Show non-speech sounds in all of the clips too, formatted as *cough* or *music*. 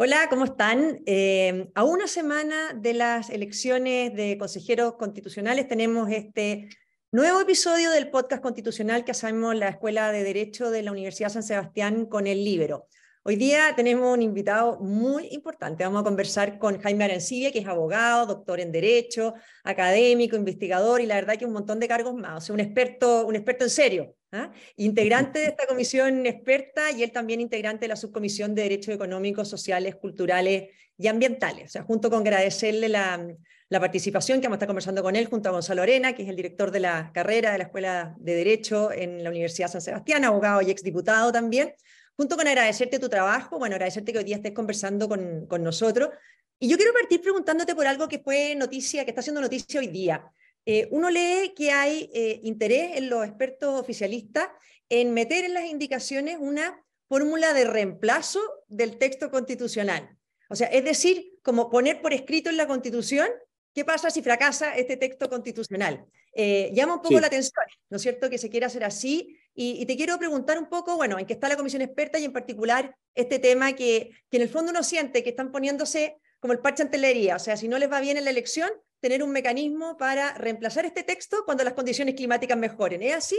Hola, ¿cómo están? Eh, a una semana de las elecciones de consejeros constitucionales tenemos este nuevo episodio del podcast constitucional que hacemos la Escuela de Derecho de la Universidad San Sebastián con el Libero. Hoy día tenemos un invitado muy importante. Vamos a conversar con Jaime Arancibia, que es abogado, doctor en Derecho, académico, investigador y la verdad que un montón de cargos más. O sea, un experto, un experto en serio. ¿Ah? Integrante de esta comisión experta y él también integrante de la subcomisión de Derechos Económicos, Sociales, Culturales y Ambientales. O sea, junto con agradecerle la, la participación que vamos a estar conversando con él junto a Gonzalo Arena, que es el director de la carrera de la Escuela de Derecho en la Universidad San Sebastián, abogado y exdiputado también junto con agradecerte tu trabajo, bueno, agradecerte que hoy día estés conversando con, con nosotros. Y yo quiero partir preguntándote por algo que fue noticia, que está haciendo noticia hoy día. Eh, uno lee que hay eh, interés en los expertos oficialistas en meter en las indicaciones una fórmula de reemplazo del texto constitucional. O sea, es decir, como poner por escrito en la Constitución qué pasa si fracasa este texto constitucional. Eh, llama un poco la atención, ¿no es cierto?, que se quiera hacer así y, te quiero preguntar un poco, bueno, en qué está la comisión experta y en particular este tema que, que en el fondo uno siente que están poniéndose como el parche ante o sea, si no les va bien en la elección, tener un mecanismo para reemplazar este texto cuando las condiciones climáticas mejoren. ¿Es así?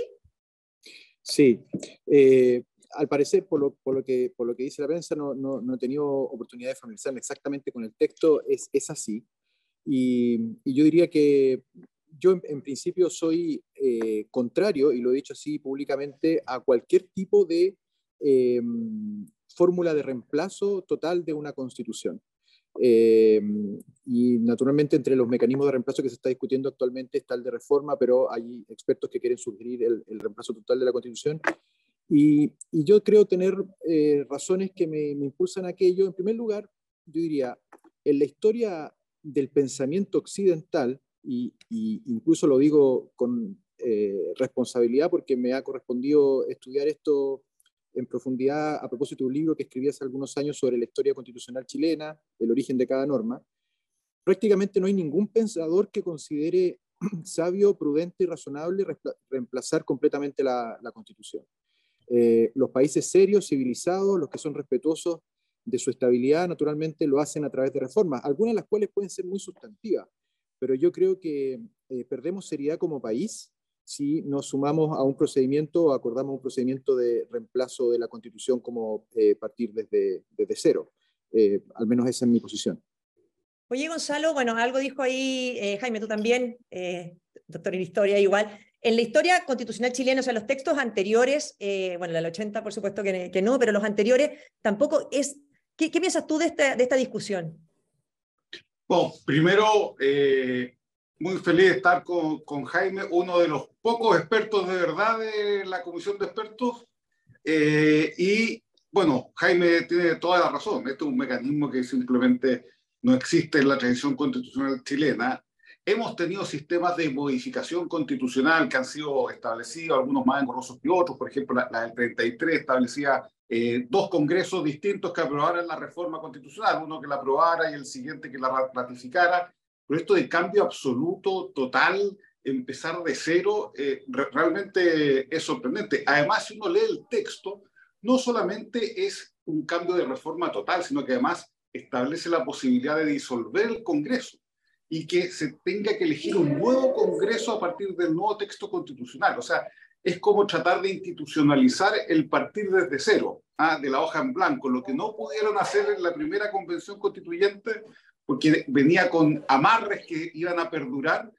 Sí. Eh, al parecer, por lo, por lo, que, por lo que dice la prensa, no, no, no, he tenido oportunidad de familiarizarme exactamente con el texto, es, es así. Y, y, yo diría que yo en, principio soy eh, contrario, y lo he dicho así públicamente, a cualquier tipo de eh, fórmula de reemplazo total de una constitución. Eh, y naturalmente entre los mecanismos de reemplazo que se está discutiendo actualmente está el de reforma, pero hay expertos que quieren sugerir el, reemplazo total de la constitución. Y, yo creo tener razones que me, me impulsan a aquello. En primer lugar, yo diría, en la historia del pensamiento occidental, y, incluso lo digo con eh, responsabilidad porque me ha correspondido estudiar esto en profundidad a propósito de un libro que escribí hace algunos años sobre la historia constitucional chilena, el origen de cada norma. Prácticamente no hay ningún pensador que considere *clears throat* sabio, prudente y razonable reemplazar completamente la, constitución. Eh, los países serios, civilizados, los que son respetuosos de su estabilidad, naturalmente lo hacen a través de reformas, algunas de las cuales pueden ser muy sustantivas, pero yo creo que eh, perdemos seriedad como país si nos sumamos a un procedimiento o acordamos un procedimiento de reemplazo de la Constitución como eh, partir desde, desde cero. Eh, al menos esa es mi posición. Oye, Gonzalo, bueno, algo dijo ahí Jaime, tú también, doctor en historia igual. En la historia constitucional chilena, o sea, los textos anteriores, bueno, la del 80 por supuesto que, que, no, pero los anteriores tampoco es... ¿Qué, qué piensas tú de esta, de esta discusión? Bueno, primero, eh, muy feliz de estar con, con, Jaime, uno de los pocos expertos de verdad de la comisión de expertos. Eh, y bueno, Jaime tiene toda la razón. Este es un mecanismo que simplemente no existe en la tradición constitucional chilena. Hemos tenido sistemas de modificación constitucional que han sido establecidos, algunos más engorrosos que otros. Por ejemplo, la, la del 33 establecía eh, dos congresos distintos que aprobaran la reforma constitucional, uno que la aprobara y el siguiente que la ratificara. Pero esto de cambio absoluto, total, empezar de cero, eh, realmente es sorprendente. Además, si uno lee el texto, no solamente es un cambio de reforma total, sino que además establece la posibilidad de disolver el Congreso y que se tenga que elegir un nuevo Congreso a partir del nuevo texto constitucional. O sea, es como tratar de institucionalizar el partir desde cero, ¿ah? de la hoja en blanco, lo que no pudieron hacer en la primera convención constituyente, porque venía con amarres que iban a perdurar,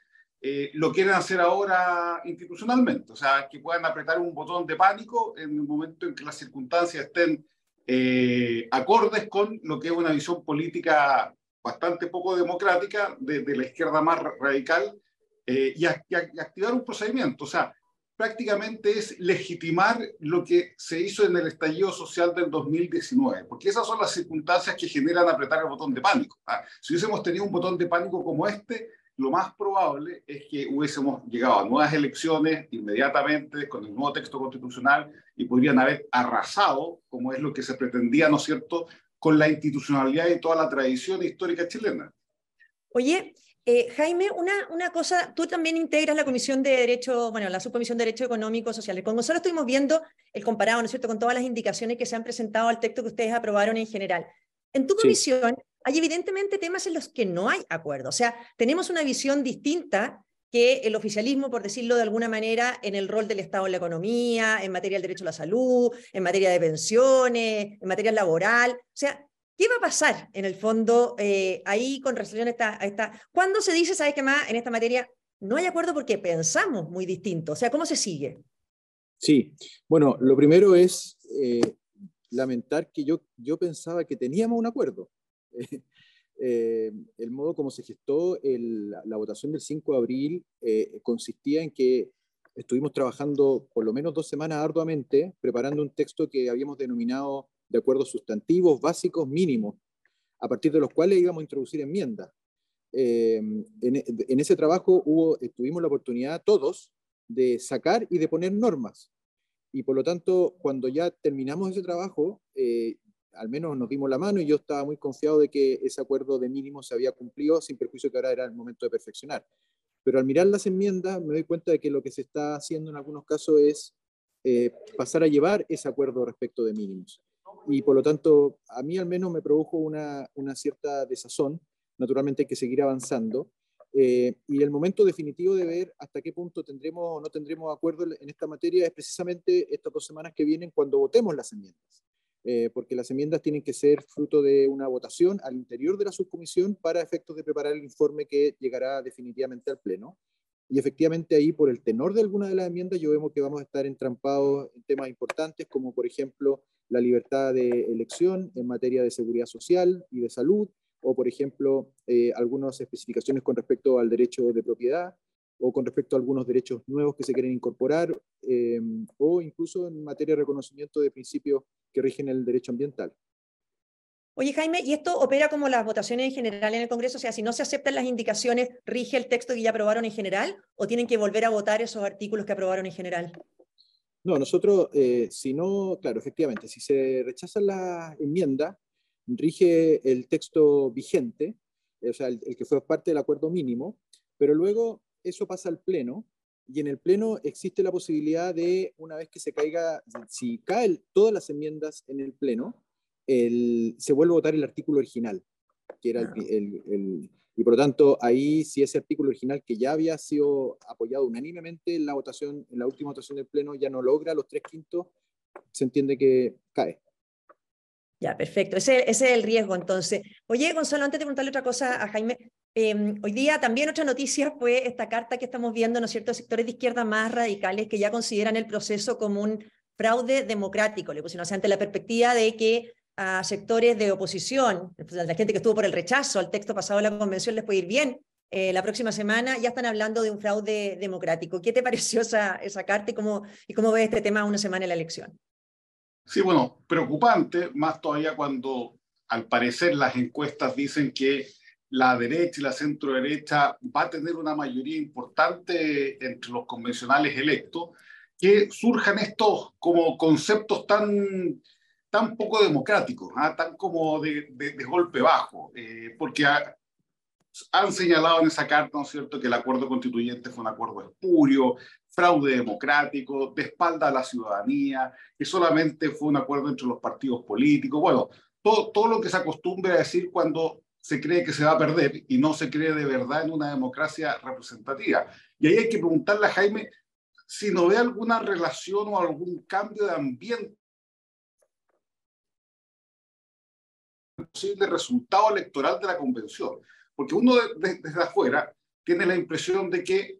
eh, lo quieren hacer ahora institucionalmente, o sea, que puedan apretar un botón de pánico en el momento en que las circunstancias estén eh, acordes con lo que es una visión política bastante poco democrática de, la izquierda más radical eh, y, activar un procedimiento. O sea, prácticamente es legitimar lo que se hizo en el estallido social del 2019, porque esas son las circunstancias que generan apretar el botón de pánico. ¿ah? Si hubiésemos tenido un botón de pánico como este, lo más probable es que hubiésemos llegado a nuevas elecciones inmediatamente con el nuevo texto constitucional y podrían haber arrasado, como es lo que se pretendía, ¿no es cierto?, con la institucionalidad y toda la tradición histórica chilena. Oye, eh, Jaime, una, una cosa, tú también integras la Comisión de Derecho, bueno, la Subcomisión de Derecho Económico Social. Con Gonzalo estuvimos viendo el comparado, ¿no es cierto?, con todas las indicaciones que se han presentado al texto que ustedes aprobaron en general. En tu comisión hay evidentemente temas en los que no hay acuerdo. O sea, tenemos una visión distinta que el oficialismo, por decirlo de alguna manera, en el rol del Estado en la economía, en materia del derecho a la salud, en materia de pensiones, en materia laboral. O sea, ¿qué va a pasar en el fondo eh, ahí con relación a esta, a esta... ¿Cuándo se dice, sabes qué más, en esta materia no hay acuerdo porque pensamos muy distinto? O sea, ¿cómo se sigue? Sí, bueno, lo primero es eh, lamentar que yo, yo pensaba que teníamos un acuerdo. *laughs* Eh, el modo como se gestó la votación del 5 de abril eh, consistía en que estuvimos trabajando por lo menos dos semanas arduamente preparando un texto que habíamos denominado de acuerdos sustantivos básicos mínimos, a partir de los cuales íbamos a introducir enmiendas. en, en, ese trabajo hubo, tuvimos la oportunidad todos de sacar y de poner normas. Y por lo tanto, cuando ya terminamos ese trabajo, eh, al menos nos dimos la mano y yo estaba muy confiado de que ese acuerdo de mínimo se había cumplido, sin perjuicio que ahora era el momento de perfeccionar. Pero al mirar las enmiendas me doy cuenta de que lo que se está haciendo en algunos casos es eh, pasar a llevar ese acuerdo respecto de mínimos. Y por lo tanto, a mí al menos me produjo una, cierta desazón. Naturalmente hay que seguir avanzando, eh, y el momento definitivo de ver hasta qué punto tendremos o no tendremos acuerdo en esta materia es precisamente estas dos semanas que vienen cuando votemos las enmiendas. Eh, porque las enmiendas tienen que ser fruto de una votación al interior de la subcomisión para efectos de preparar el informe que llegará definitivamente al Pleno. Y efectivamente ahí, por el tenor de alguna de las enmiendas, yo vemos que vamos a estar entrampados en temas importantes como, por ejemplo, la libertad de elección en materia de seguridad social y de salud, o, por ejemplo, eh, algunas especificaciones con respecto al derecho de propiedad o con respecto a algunos derechos nuevos que se quieren incorporar, eh, o incluso en materia de reconocimiento de principios que rigen el derecho ambiental. Oye, Jaime, ¿y esto opera como las votaciones en general en el Congreso? O sea, si no se aceptan las indicaciones, ¿rige el texto que ya aprobaron en general o tienen que volver a votar esos artículos que aprobaron en general? No, nosotros, eh, si no, claro, efectivamente, si se rechazan las enmiendas, rige el texto vigente, o sea, el, que fue parte del acuerdo mínimo, pero luego eso pasa al Pleno y en el Pleno existe la posibilidad de, una vez que se caiga, si caen todas las enmiendas en el Pleno, el, se vuelve a votar el artículo original, que era el, el, y por lo tanto, ahí si ese artículo original que ya había sido apoyado unánimemente en la votación, en la última votación del Pleno, ya no logra los tres quintos, se entiende que cae. Ya, perfecto. Ese, ese, es el riesgo entonces. Oye, Gonzalo, antes de preguntarle otra cosa a Jaime, em, hoy día también otra noticia fue esta carta que estamos viendo, ¿no es cierto?, sectores de izquierda más radicales que ya consideran el proceso como un fraude democrático, le pusieron, o sea, ante la perspectiva de que a sectores de oposición, la gente que estuvo por el rechazo al texto pasado de la convención les puede ir bien, eh, la próxima semana ya están hablando de un fraude democrático. ¿Qué te *laughs* pareció esa, carta y cómo, y ves este tema una semana en la elección? Sí, bueno, preocupante, más todavía cuando al parecer las encuestas dicen que la derecha y la centro derecha va a tener una mayoría importante entre los convencionales electos, que surjan estos como conceptos tan, tan poco democráticos, ¿ah? tan como de, de, golpe bajo, eh, porque han señalado en esa carta, ¿no es cierto?, que el acuerdo constituyente fue un acuerdo espurio, fraude democrático, de espalda a la ciudadanía, que solamente fue un acuerdo entre los partidos políticos. Bueno, todo, todo lo que se acostumbra a decir cuando se cree que se va a perder y no se cree de verdad en una democracia representativa. Y ahí hay que preguntarle a Jaime si no ve alguna relación o algún cambio de ambiente posible resultado electoral de la convención. Porque uno desde afuera tiene la impresión de que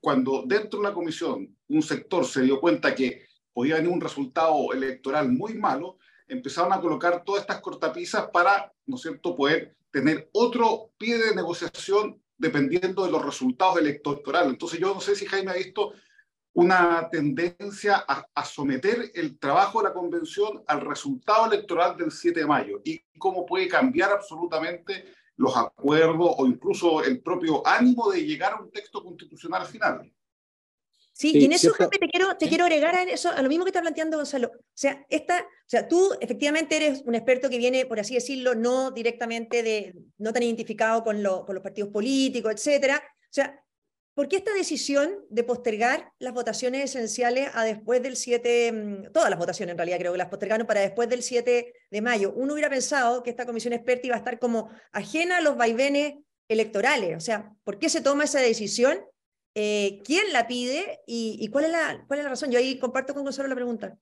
cuando dentro de la comisión un sector se dio cuenta que podía venir un resultado electoral muy malo, empezaron a colocar todas estas cortapisas para, ¿no es cierto?, poder tener otro pie de negociación dependiendo de los resultados electorales. Entonces yo no sé si Jaime ha visto una tendencia a, a, someter el trabajo de la convención al resultado electoral del 7 de mayo y cómo puede cambiar absolutamente los acuerdos o incluso el propio ánimo de llegar a un texto constitucional final. Sí, y en eso, te quiero, te quiero agregar a, eso, a lo mismo que está planteando Gonzalo. O sea, esta, o sea, tú efectivamente eres un experto que viene, por así decirlo, no directamente de, no tan identificado con, lo, con los partidos políticos, etcétera. O sea, ¿Por qué esta decisión de postergar las votaciones esenciales a después del 7, mm, todas las votaciones en realidad creo que las postergaron para después del 7 de mayo? Uno hubiera pensado que esta comisión experta iba a estar como ajena a los vaivenes electorales. O sea, ¿por qué se toma esa decisión? Eh, ¿Quién la pide y, cuál, es la, cuál es la razón? Yo ahí comparto con Gonzalo la pregunta.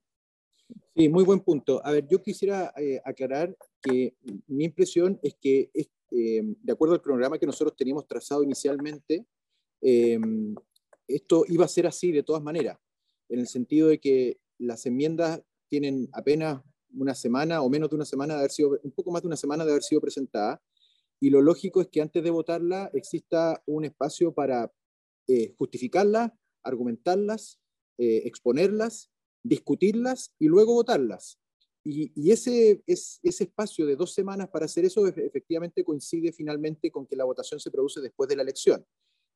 Sí, muy buen punto. A ver, yo quisiera eh, aclarar que mi impresión es que, eh, de acuerdo al cronograma que nosotros teníamos trazado inicialmente, Em, esto iba a ser así de todas maneras, en el sentido de que las enmiendas tienen apenas una semana o menos de una semana de haber sido, un poco más de una semana de haber sido presentadas, y lo lógico es que antes de votarla exista un espacio para eh, justificarlas, argumentarlas, eh, exponerlas, discutirlas y luego votarlas. Y, ese, es, ese espacio de dos semanas para hacer eso efectivamente coincide finalmente con que la votación se produce después de la elección.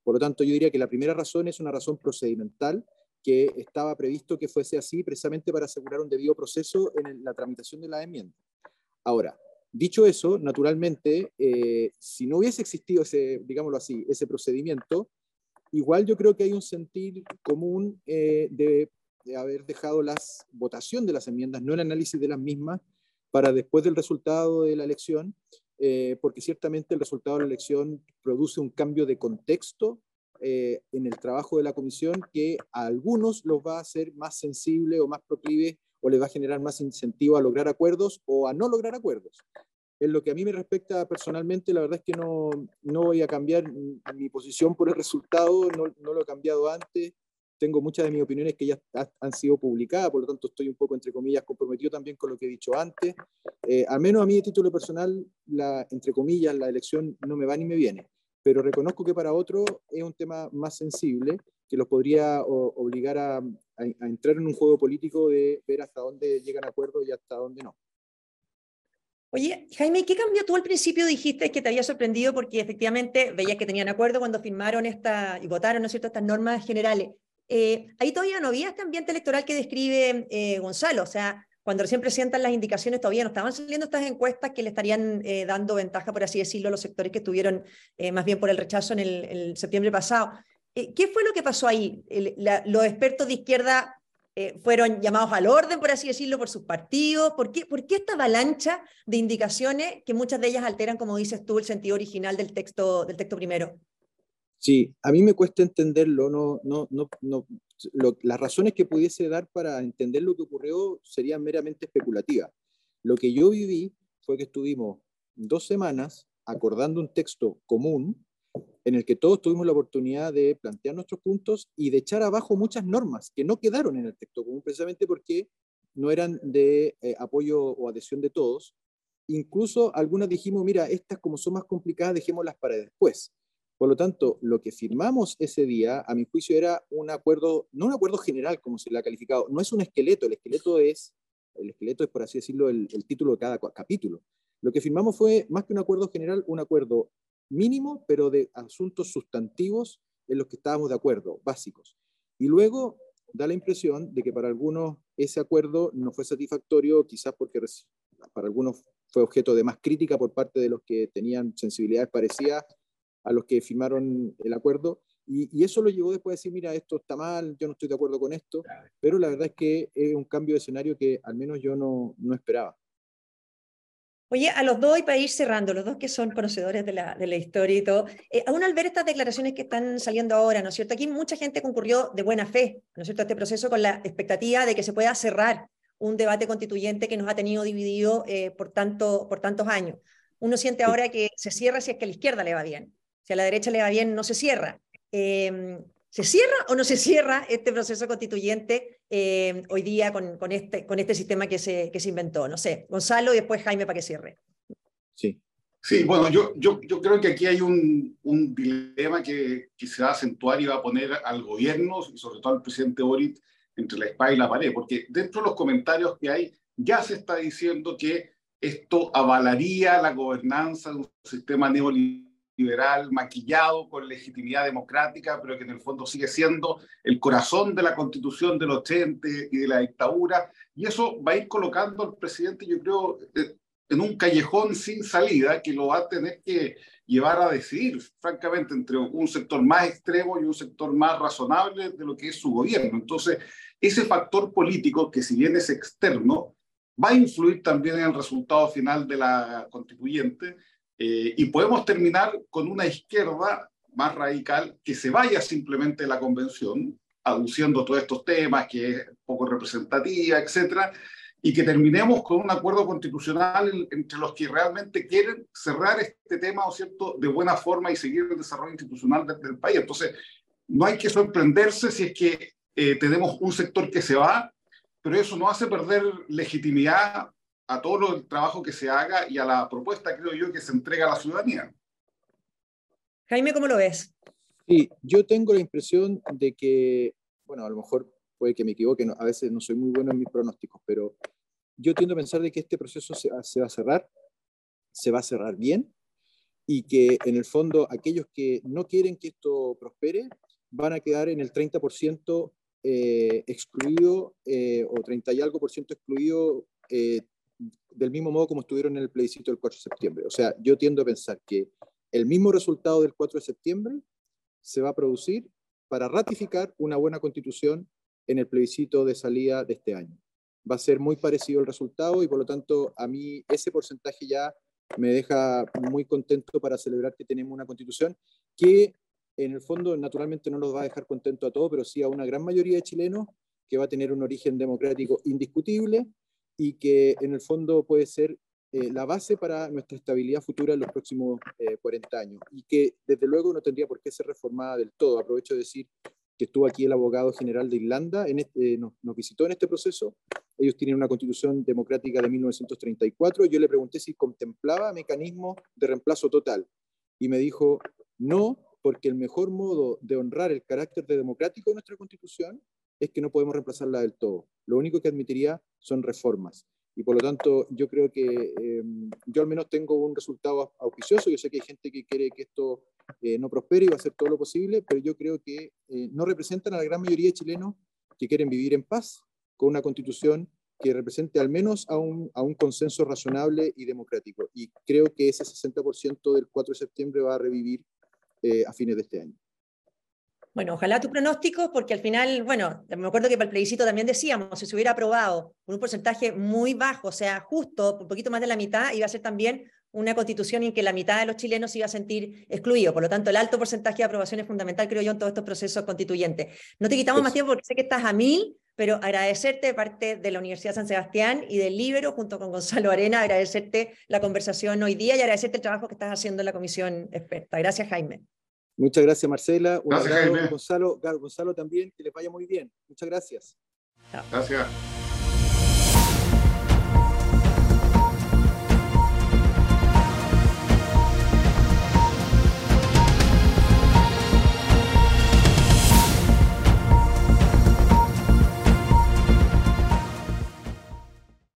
Por lo tanto, yo diría que la primera razón es una razón procedimental que estaba previsto que fuese así precisamente para asegurar un debido proceso en la tramitación de la enmienda. Ahora, dicho eso, naturalmente, eh, si no hubiese existido ese, digámoslo así, ese procedimiento, igual yo creo que hay un sentir común eh, de, haber dejado la votación de las enmiendas, no el análisis de las mismas, para después del resultado de la elección, eh, porque ciertamente el resultado de la elección produce un cambio de contexto eh, en el trabajo de la comisión que a algunos los va a hacer más sensible o más proclive o les va a generar más incentivo a lograr acuerdos o a no lograr acuerdos. En lo que a mí me respecta personalmente, la verdad es que no, no voy a cambiar mi posición por el resultado, no, no lo he cambiado antes tengo muchas de mis opiniones que ya han sido publicadas, por lo tanto estoy un poco, entre comillas, comprometido también con lo que he dicho antes. Eh, al menos a mí, de título personal, la, entre comillas, la elección no me va ni me viene, pero reconozco que para otros es un tema más sensible que los podría obligar a, a, entrar en un juego político de ver hasta dónde llegan acuerdos y hasta dónde no. Oye, Jaime, ¿qué cambió tú al principio? Dijiste que te había sorprendido porque efectivamente veías que tenían acuerdo cuando firmaron esta y votaron, ¿no es cierto?, estas normas generales. Eh, ahí todavía no había este ambiente electoral que describe eh, Gonzalo, o sea, cuando recién presentan las indicaciones todavía no estaban saliendo estas encuestas que le estarían eh, dando ventaja, por así decirlo, a los sectores que estuvieron más bien por el rechazo en el, septiembre pasado. ¿Qué fue lo que pasó ahí? los expertos de izquierda fueron llamados al orden, por así decirlo, por sus partidos. ¿Por qué, ¿Por qué esta avalancha de indicaciones que muchas de ellas alteran, como dices tú, el sentido original del texto, del texto primero? Sí, a mí me cuesta entenderlo, no, no, no, no las razones que pudiese dar para entender lo que ocurrió serían meramente especulativas. Lo que yo viví fue que estuvimos dos semanas acordando un texto común en el que todos tuvimos la oportunidad de plantear nuestros puntos y de echar abajo muchas normas que no quedaron en el texto común precisamente porque no eran de eh, apoyo o adhesión de todos. Incluso algunas dijimos, mira, estas como son más complicadas, dejémoslas para después. Por lo tanto, lo que firmamos ese día, a mi juicio, era un acuerdo, no un acuerdo general como se le ha calificado, no es un esqueleto, el esqueleto es, el esqueleto es por así decirlo, el, título de cada capítulo. Lo que firmamos fue, más que un acuerdo general, un acuerdo mínimo, pero de asuntos sustantivos en los que estábamos de acuerdo, básicos. Y luego da la impresión de que para algunos ese acuerdo no fue satisfactorio, quizás porque para algunos fue objeto de más crítica por parte de los que tenían sensibilidades parecidas a los que firmaron el acuerdo. Y, eso lo llevó después a decir, mira, esto está mal, yo no estoy de acuerdo con esto, pero la verdad es que es un cambio de escenario que al menos yo no, no esperaba. Oye, a los dos y para ir cerrando, los dos que son conocedores de la, de la historia y todo, eh, aún al ver estas declaraciones que están saliendo ahora, ¿no es cierto? Aquí mucha gente concurrió de buena fe, ¿no es cierto?, a este proceso con la expectativa de que se pueda cerrar un debate constituyente que nos ha tenido dividido eh, por, tanto, por tantos años. Uno siente ahora que se cierra si es que a la izquierda le va bien si a la derecha le va bien, no se cierra. Em, ¿Se cierra o no se cierra este proceso constituyente em, hoy día con, con, este, con este sistema que se, que se inventó? No sé, Gonzalo y después Jaime para que cierre. Sí. Sí, bueno, yo, yo, yo creo que aquí hay un, un dilema que, que, se va a acentuar y va a poner al gobierno y sobre todo al presidente Boric entre la espada y la pared, porque dentro de los comentarios que hay ya se está diciendo que esto avalaría la gobernanza de un sistema neoliberal liberal maquillado con legitimidad democrática, pero que en el fondo sigue siendo el corazón de la constitución del 80 y de la dictadura. Y eso va a ir colocando al presidente, yo creo, eh, en un callejón sin salida que lo va a tener que llevar a decidir, francamente, entre un sector más extremo y un sector más razonable de lo que es su gobierno. Entonces, ese factor político, que si bien es externo, va a influir también en el resultado final de la constituyente eh, y podemos terminar con una izquierda más radical que se vaya simplemente de la convención, aduciendo todos estos temas, que es poco representativa, etcétera, y que terminemos con un acuerdo constitucional entre los que realmente quieren cerrar este tema, ¿o cierto?, de buena forma y seguir el desarrollo institucional del, país. Entonces, no hay que sorprenderse si es que eh, tenemos un sector que se va, pero eso no hace perder legitimidad a todo el trabajo que se haga y a la propuesta, creo yo, que se entrega a la ciudadanía. Jaime, ¿cómo lo ves? Sí, yo tengo la impresión de que, bueno, a lo mejor puede que me equivoque, a veces no soy muy bueno en mis pronósticos, pero yo tiendo a pensar de que este proceso se, va a cerrar, se va a cerrar bien, y que en el fondo aquellos que no quieren que esto prospere van a quedar en el 30% eh, excluido eh, o 30 y algo por ciento excluido eh, del mismo modo como estuvieron en el plebiscito del 4 de septiembre. O sea, yo tiendo a pensar que el mismo resultado del 4 de septiembre se va a producir para ratificar una buena constitución en el plebiscito de salida de este año. Va a ser muy parecido el resultado y por lo tanto a mí ese porcentaje ya me deja muy contento para celebrar que tenemos una constitución que en el fondo naturalmente no nos va a dejar contento a todos, pero sí a una gran mayoría de chilenos que va a tener un origen democrático indiscutible y que en el fondo puede ser eh, la base para nuestra estabilidad futura en los próximos 40 eh, años y que desde luego no tendría por qué ser reformada del todo. Aprovecho de decir que estuvo aquí el abogado general de Irlanda, en este, nos, visitó en este proceso. Ellos tienen una constitución democrática de 1934. Yo le pregunté si contemplaba mecanismos de reemplazo total y me dijo, no, porque el mejor modo de honrar el carácter de democrático de nuestra constitución es que no podemos reemplazarla del todo. Lo único que admitiría son reformas y por lo tanto yo creo que em, yo al menos tengo un resultado auspicioso. Yo sé que hay gente que quiere que esto eh, no prospere y va a hacer todo lo posible, pero yo creo que eh, no representan a la gran mayoría de chilenos que quieren vivir en paz con una constitución que represente al menos a un, a un consenso razonable y democrático. Y creo que ese 60% del 4 de septiembre va a revivir eh, a fines de este año. Bueno, ojalá tu pronóstico, porque al final, bueno, me acuerdo que para el plebiscito también decíamos, si se hubiera aprobado con un porcentaje muy bajo, o sea, justo un poquito más de la mitad, iba a ser también una constitución en que la mitad de los chilenos se iba a sentir excluido. Por lo tanto, el alto porcentaje de aprobación es fundamental, creo yo, en todos estos procesos constituyentes. No te quitamos más tiempo porque sé que estás a mil, pero agradecerte de parte de la Universidad San Sebastián y del Libro, junto con Gonzalo Arena, agradecerte la conversación hoy día y agradecerte el trabajo que estás haciendo en la comisión experta. Gracias, Jaime. Muchas gracias, Marcela. Un gracias, Gonzalo, Gonzalo también, que les vaya muy bien. Muchas gracias. Gracias.